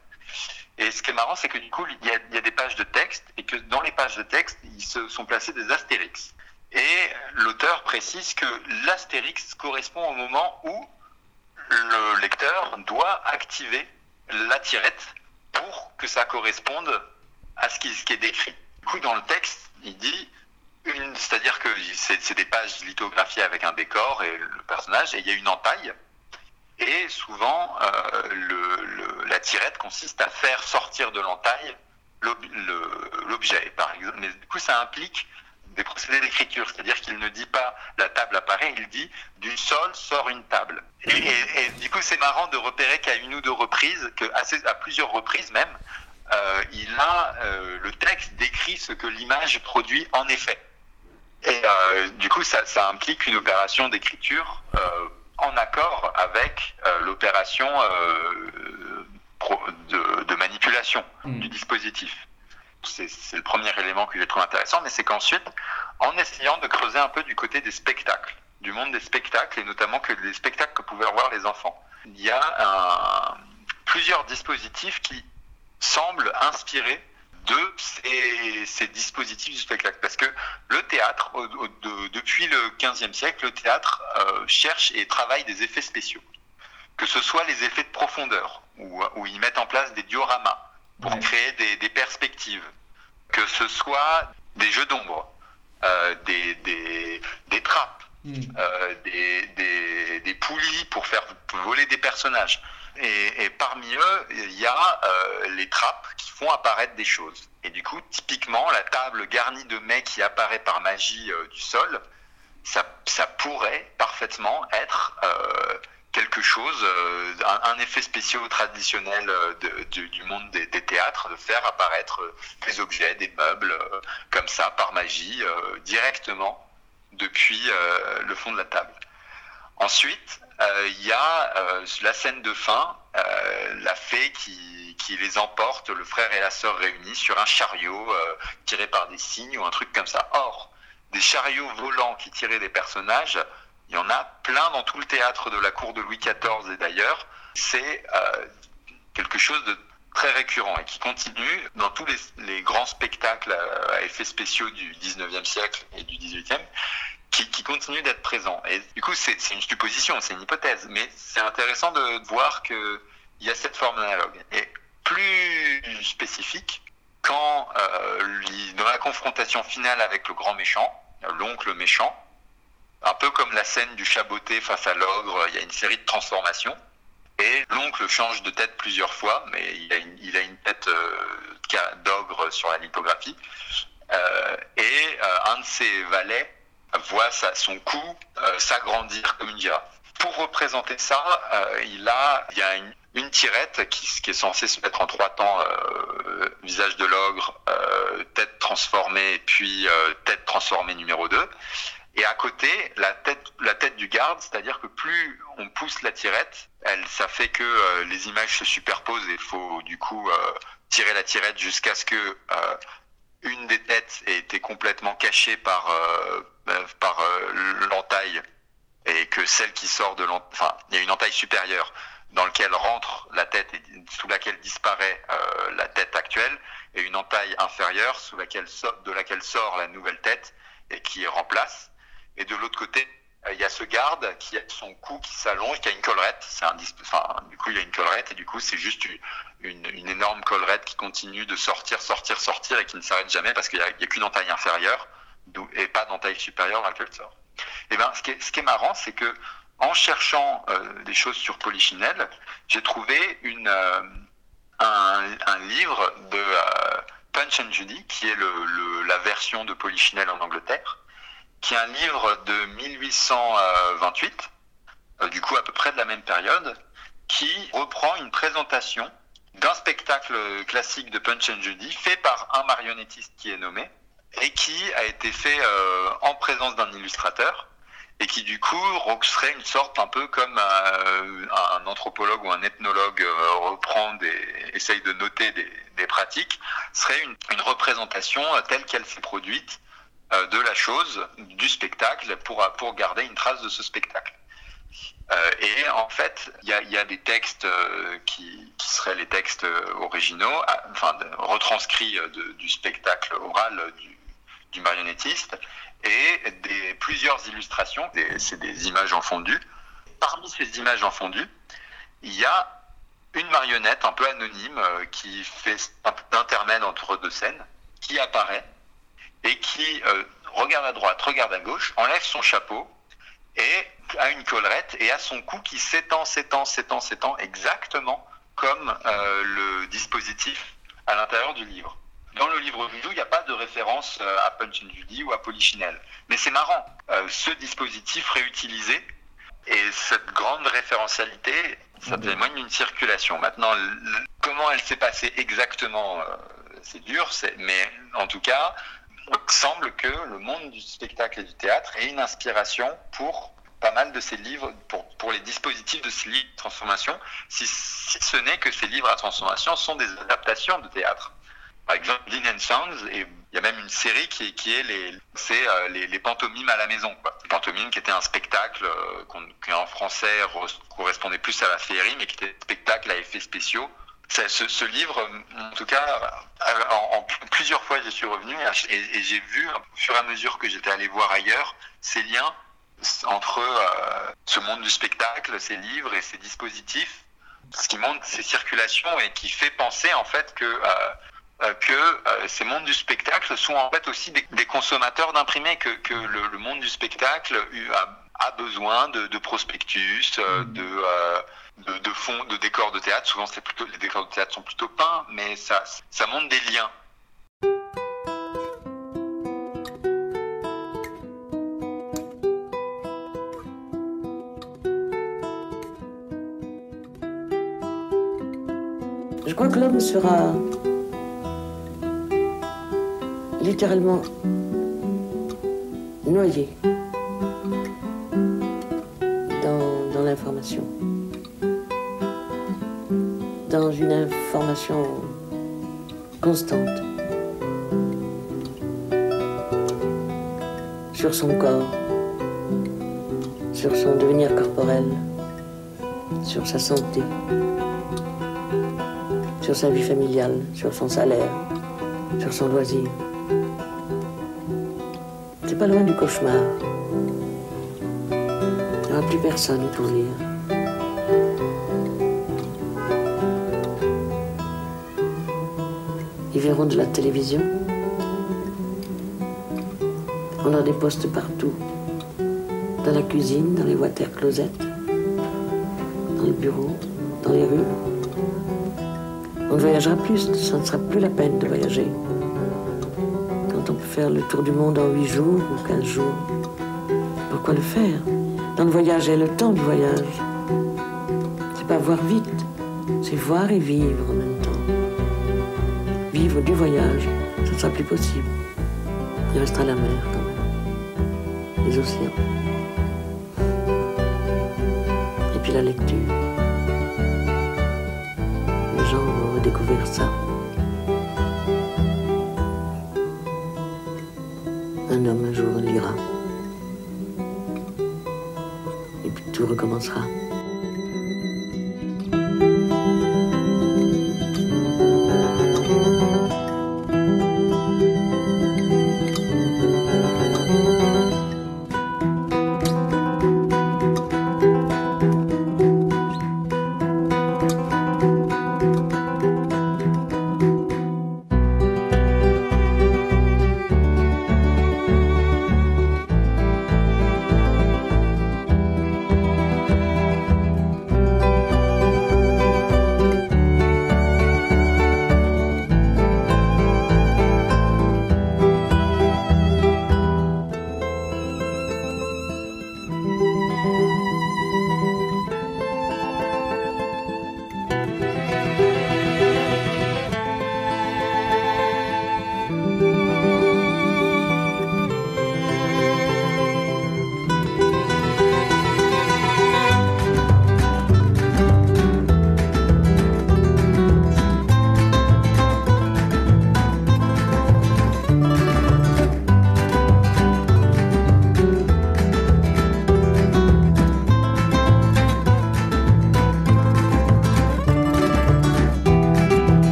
et ce qui est marrant, c'est que du coup, il y, a, des pages de texte et que dans les pages de texte, ils se sont placés des astérix. Et l'auteur précise que l'astérix correspond au moment où le lecteur doit activer la tirette pour que ça corresponde à ce qui, est décrit. Du coup, dans le texte, il dit c'est-à-dire que c'est des pages lithographiées avec un décor et le personnage, et il y a une entaille. Et souvent, euh, le, la tirette consiste à faire sortir de l'entaille l'objet. Mais du coup, ça implique des procédés d'écriture, c'est-à-dire qu'il ne dit pas la table apparaît, il dit du sol sort une table. Et, du coup, c'est marrant de repérer qu'à une ou deux reprises, à, plusieurs reprises même, euh, il a euh, le texte décrit ce que l'image produit en effet. Et euh, du coup, ça, implique une opération d'écriture en accord avec l'opération de, de, manipulation mmh. du dispositif c'est le premier élément que j'ai trouvé intéressant, mais c'est qu'ensuite, en essayant de creuser un peu du côté des spectacles, du monde des spectacles, et notamment que des spectacles que pouvaient voir les enfants, il y a plusieurs dispositifs qui semblent inspirer de ces, dispositifs du spectacle. Parce que le théâtre, depuis le XVe siècle, le théâtre euh, cherche et travaille des effets spéciaux. Que ce soit les effets de profondeur, où, où ils mettent en place des dioramas, pour créer des, perspectives, que ce soit des jeux d'ombre, euh, des, des, trappes, hmm. euh, des, des, poulies pour faire voler des personnages. Et, parmi eux, il y a euh, les trappes qui font apparaître des choses. Et du coup, typiquement, la table garnie de mets qui apparaît par magie du sol, ça, ça, pourrait parfaitement être quelque chose, euh, un, effet spécial traditionnel euh, du monde des, théâtres, de faire apparaître euh, des objets, des meubles, comme ça, par magie, directement depuis le fond de la table. Ensuite, il y a la scène de fin, la fée qui, les emporte, le frère et la sœur réunis sur un chariot tiré par des cygnes ou un truc comme ça. Or, des chariots volants qui tiraient des personnages, il y en a plein dans tout le théâtre de la cour de Louis XIV et d'ailleurs. C'est euh, quelque chose de très récurrent et qui continue dans tous les, grands spectacles à effets spéciaux du 19e siècle et du 18e, qui, continuent d'être présents. Et du coup, c'est une supposition, c'est une hypothèse, mais c'est intéressant de voir qu'il y a cette forme d'analogue. Et plus spécifique, quand euh, dans la confrontation finale avec le grand méchant, l'oncle méchant, la scène du chaboté face à l'ogre, il y a une série de transformations. Et l'oncle change de tête plusieurs fois, mais il a une, tête euh, d'ogre sur la lithographie. Euh, et euh, un de ses valets voit son cou s'agrandir comme une girafe. Pour représenter ça, il, a, il y a une, tirette qui, est censée se mettre en trois temps visage de l'ogre, tête transformée, puis tête transformée numéro 2. Et à côté, la tête, la tête du garde, c'est-à-dire que plus on pousse la tirette, elle, ça fait que euh, les images se superposent et il faut du coup euh, tirer la tirette jusqu'à ce que euh, une des têtes ait été complètement cachée par, par l'entaille et que celle qui sort de l'entaille, enfin, il y a une entaille supérieure dans laquelle rentre la tête et sous laquelle disparaît la tête actuelle et une entaille inférieure sous laquelle de laquelle sort la nouvelle tête et qui remplace et de l'autre côté, il y a ce garde qui a son cou qui s'allonge, qui a une collerette. C'est un enfin, du coup, il y a une collerette et du coup, c'est juste une, une, énorme collerette qui continue de sortir, sortir, sortir et qui ne s'arrête jamais parce qu'il n'y a, qu'une entaille inférieure et pas d'entaille supérieure dans laquelle sort. Et ben, ce qui est, ce qui est marrant, c'est que en cherchant euh, des choses sur Polichinelle, j'ai trouvé une, euh, un, un, livre de euh, Punch and Judy, qui est le, le, la version de Polichinelle en Angleterre, qui est un livre de 1828, du coup à peu près de la même période, qui reprend une présentation d'un spectacle classique de Punch and Judy fait par un marionnettiste qui est nommé et qui a été fait euh, en présence d'un illustrateur et qui du coup serait une sorte un peu comme euh, un anthropologue ou un ethnologue euh, reprend des essaye de noter des, pratiques serait une représentation telle qu'elle s'est produite de la chose du spectacle pour pour garder une trace de ce spectacle euh, et en fait, il y y a, des textes euh, qui, qui, seraient les textes originaux, enfin retranscrits de, du spectacle oral du, du marionnettiste, et des, plusieurs illustrations, c'est des images en fondu. Parmi ces images en fondu, il y a une marionnette un peu anonyme euh, qui fait un peu d'intermède entre deux scènes, qui apparaît et qui euh, regarde à droite, regarde à gauche, enlève son chapeau et a une collerette et a son cou qui s'étend, s'étend, s'étend, s'étend, exactement comme euh, le dispositif à l'intérieur du livre. Dans le livre vidéo, il n'y a pas de référence euh, à Punch and Judy ou à Polichinelle. Mais c'est marrant, euh, ce dispositif réutilisé et cette grande référentialité, ça témoigne d'une circulation. Maintenant, comment elle s'est passée exactement, euh, c'est dur, mais en tout cas, il semble que le monde du spectacle et du théâtre ait une inspiration pour pas mal de ces livres, pour, pour les dispositifs de ces livres de transformation, si, si ce n'est que ces livres à transformation sont des adaptations de théâtre. Par exemple, Lynn and Sounds, il y a même une série qui est, qui est euh, les, les, pantomimes à la maison. Les pantomimes qui était un spectacle euh, qui en français correspondait plus à la féerie, mais qui était un spectacle à effets spéciaux. Ce, livre, en tout cas, en, en plusieurs fois, je suis revenu et, j'ai vu, au fur et à mesure que j'étais allé voir ailleurs, ces liens entre euh, ce monde du spectacle, ces livres et ces dispositifs, ce qui montre ces circulations et qui fait penser en fait que euh, euh, ces mondes du spectacle sont en fait aussi des, consommateurs d'imprimés, que, que le, le, monde du spectacle a, a besoin de, de prospectus, euh, de, de, de fonds, de décors de théâtre. Souvent, c'est plutôt les décors de théâtre sont plutôt peints, mais ça, ça montre des liens. Je crois que l'homme sera littéralement noyé Dans une information constante. Sur son corps, sur son devenir corporel, sur sa santé, sur sa vie familiale, sur son salaire, sur son loisir. C'est pas loin du cauchemar. Personne pour lire. Ils verront de la télévision. On a des postes partout. Dans la cuisine, dans les water closets, dans le bureau, dans les rues. On ne voyagera plus, ça ne sera plus la peine de voyager on peut faire le tour du monde en 8 jours ou 15 jours. Pourquoi le faire? Le voyage et le temps du voyage. C'est pas voir vite, c'est voir et vivre en même temps. Vivre du voyage, ce ne sera plus possible. Il restera la mer quand même, les océans. Et puis la lecture. Les gens vont redécouvrir ça. un homme un jour lira. Tout recommencera.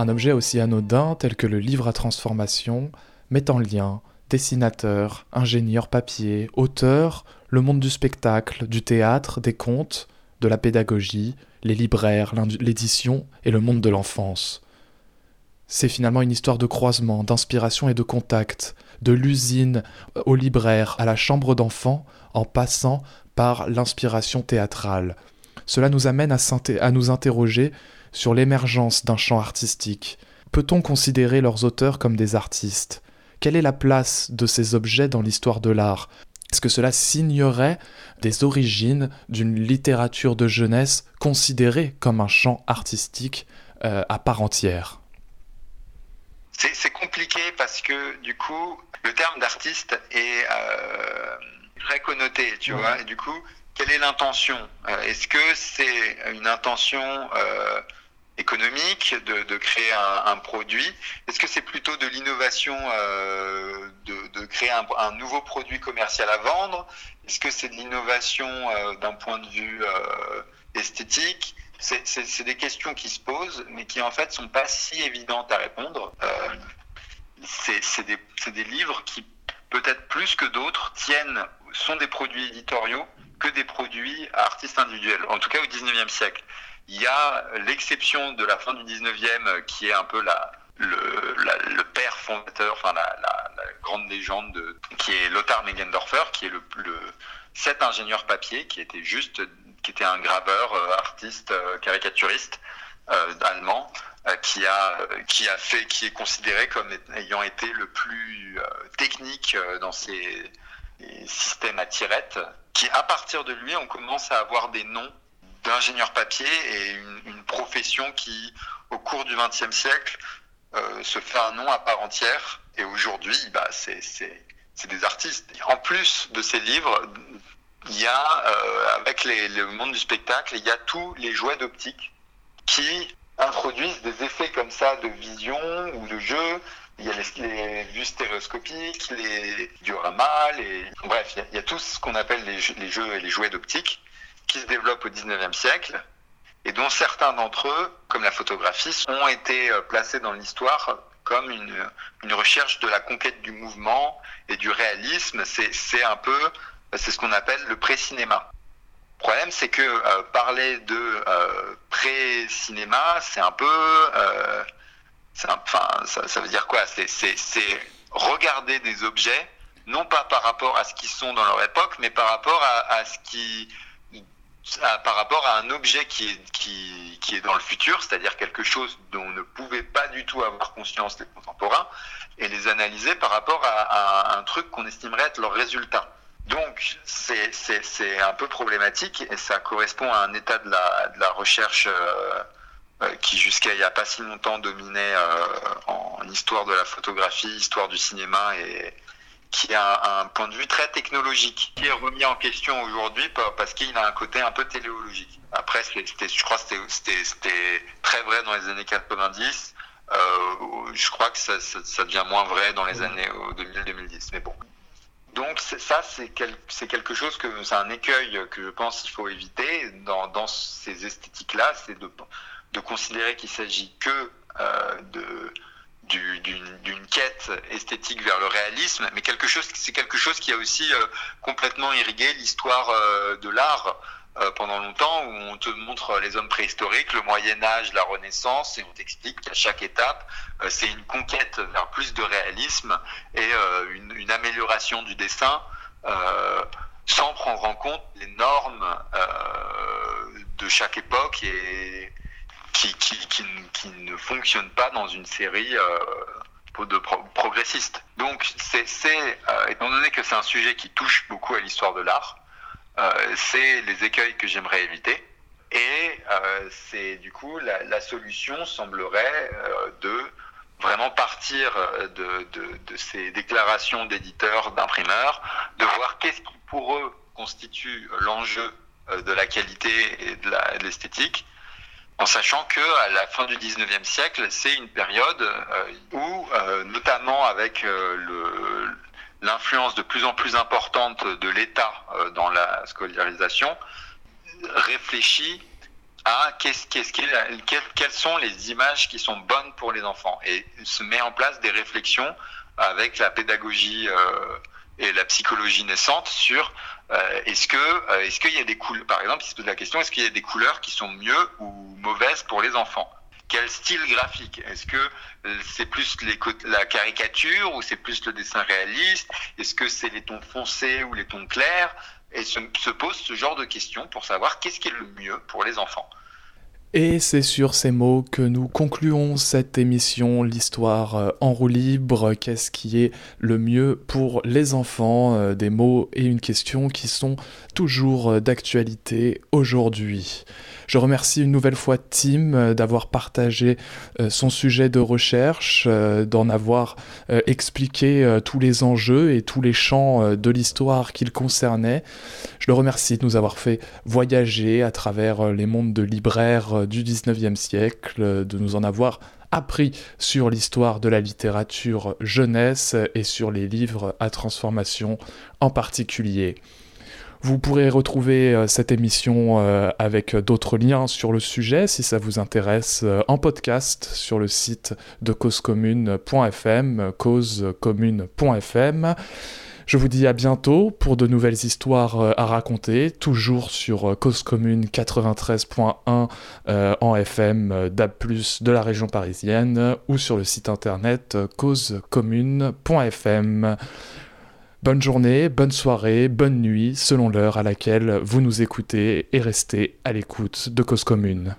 Un objet aussi anodin tel que le livre à transformation met en lien dessinateur, ingénieur papier, auteur, le monde du spectacle, du théâtre, des contes, de la pédagogie, les libraires, l'édition et le monde de l'enfance. C'est finalement une histoire de croisement, d'inspiration et de contact, de l'usine au libraire, à la chambre d'enfant, en passant par l'inspiration théâtrale. Cela nous amène à, à nous interroger sur l'émergence d'un champ artistique. Peut-on considérer leurs auteurs comme des artistes? Quelle est la place de ces objets dans l'histoire de l'art? Est-ce que cela signerait des origines d'une littérature de jeunesse considérée comme un champ artistique euh, à part entière? C'est compliqué parce que du coup, le terme d'artiste est euh, très connoté, tu vois. Et du coup, quelle est l'intention? Euh, Est-ce que c'est une intention euh, économique de, créer un, produit Est-ce que c'est plutôt de l'innovation euh, de, créer un, nouveau produit commercial à vendre? Est-ce que c'est de l'innovation d'un point de vue esthétique? C'est des questions qui se posent, mais qui en fait sont pas si évidentes à répondre. c'est des, des livres qui peut-être plus que d'autres, tiennent, sont des produits éditoriaux que des produits à artistes individuels, en tout cas au 19e siècle. Il y a l'exception de la fin du 19e qui est un peu le, père fondateur, enfin la, grande légende, de, qui est Lothar Megendorfer, qui est le, cet ingénieur papier qui était juste, qui était un graveur, euh, artiste, euh, caricaturiste euh, allemand, qui a qui a fait, qui est considéré comme ayant été le plus technique dans ses systèmes à tirettes, qui à partir de lui, on commence à avoir des noms d'ingénieurs papier et une, profession qui, au cours du XXe siècle, euh, se fait un nom à part entière. Et aujourd'hui, bah, c'est des artistes. En plus de ces livres, il y a, euh, avec le monde du spectacle, il y a tous les jouets d'optique qui introduisent des effets comme ça de vision ou de jeu il y a les, vues stéréoscopiques, les dioramas, les... bref, il y, a, tout ce qu'on appelle les, jeux et les jouets d'optique qui se développent au 19e siècle et dont certains d'entre eux, comme la photographie, ont été euh, placés dans l'histoire comme une, une, recherche de la conquête du mouvement et du réalisme. C'est un peu, c'est ce qu'on appelle le pré-cinéma. Le problème, c'est que euh, parler de euh, pré-cinéma, c'est un peu euh, enfin, ça, veut dire quoi? C'est regarder des objets, non pas par rapport à ce qu'ils sont dans leur époque, mais par rapport à, ce qui par rapport à un objet qui est, qui, qui est dans le futur, c'est-à-dire quelque chose dont on ne pouvait pas du tout avoir conscience les contemporains, et les analyser par rapport à, un truc qu'on estimerait être leur résultat. Donc c'est un peu problématique et ça correspond à un état de la, de la recherche euh, euh, qui jusqu'à il n'y a pas si longtemps dominait euh, en histoire de la photographie, histoire du cinéma et qui a un point de vue très technologique, qui est remis en question aujourd'hui parce qu'il a un côté un peu téléologique. Après, je crois que c'était très vrai dans les années 90. Euh, je crois que ça, devient moins vrai dans les années 2000-2010. Mais bon. Donc ça, c'est quelque chose que c'est un écueil que je pense qu'il faut éviter dans, ces esthétiques-là, c'est de de considérer qu'il s'agit que euh, de d'une quête esthétique vers le réalisme, mais quelque chose, c'est quelque chose qui a aussi euh, complètement irrigué l'histoire euh, de l'art pendant longtemps, où on te montre les hommes préhistoriques, le Moyen Âge, la Renaissance, et on t'explique qu'à chaque étape, c'est une conquête vers plus de réalisme et une, une, amélioration du dessin, sans prendre en compte les normes de chaque époque et qui, qui, qui, ne fonctionne pas dans une série euh, de progressistes. Donc, c'est, euh, étant donné que c'est un sujet qui touche beaucoup à l'histoire de l'art, euh, c'est les écueils que j'aimerais éviter. Et c'est du coup la, solution semblerait de vraiment partir de, de, de ces déclarations d'éditeurs, d'imprimeurs, de voir qu'est-ce qui pour eux constitue l'enjeu de la qualité et de l'esthétique, en sachant que à la fin du 19e siècle, c'est une période euh, où, euh, notamment avec euh, l'influence de plus en plus importante de l'État dans la scolarisation, réfléchit à qu'est-ce, quelles sont les images qui sont bonnes pour les enfants. Et se met en place des réflexions avec la pédagogie et la psychologie naissante sur euh, est-ce que euh, est-ce qu'il y a des couleurs par exemple il se pose la question est-ce qu'il y a des couleurs qui sont mieux ou mauvaises pour les enfants? Quel style graphique? Est-ce que c'est plus la caricature ou c'est plus le dessin réaliste? Est-ce que c'est les tons foncés ou les tons clairs? Et se, se pose ce genre de questions pour savoir qu'est-ce qui est le mieux pour les enfants. Et c'est sur ces mots que nous concluons cette émission, l'histoire euh, en roue libre, qu'est-ce qui est le mieux pour les enfants, euh, des mots et une question qui sont toujours euh, d'actualité aujourd'hui. Je remercie une nouvelle fois Tim d'avoir partagé son sujet de recherche, d'en avoir expliqué tous les enjeux et tous les champs de l'histoire qu'il concernait. Je le remercie de nous avoir fait voyager à travers les mondes de libraires du 19e siècle, de nous en avoir appris sur l'histoire de la littérature jeunesse et sur les livres à transformation en particulier. Vous pourrez retrouver euh, cette émission euh, avec d'autres liens sur le sujet si ça vous intéresse euh, en podcast sur le site de causecommune.fm, causecommune.fm. Je vous dis à bientôt pour de nouvelles histoires à raconter, toujours sur Cause Commune 93.1 en FM DAB+, de la région parisienne ou sur le site internet causecommune.fm. Bonne journée, bonne soirée, bonne nuit, selon l'heure à laquelle vous nous écoutez et restez à l'écoute de Cause Commune.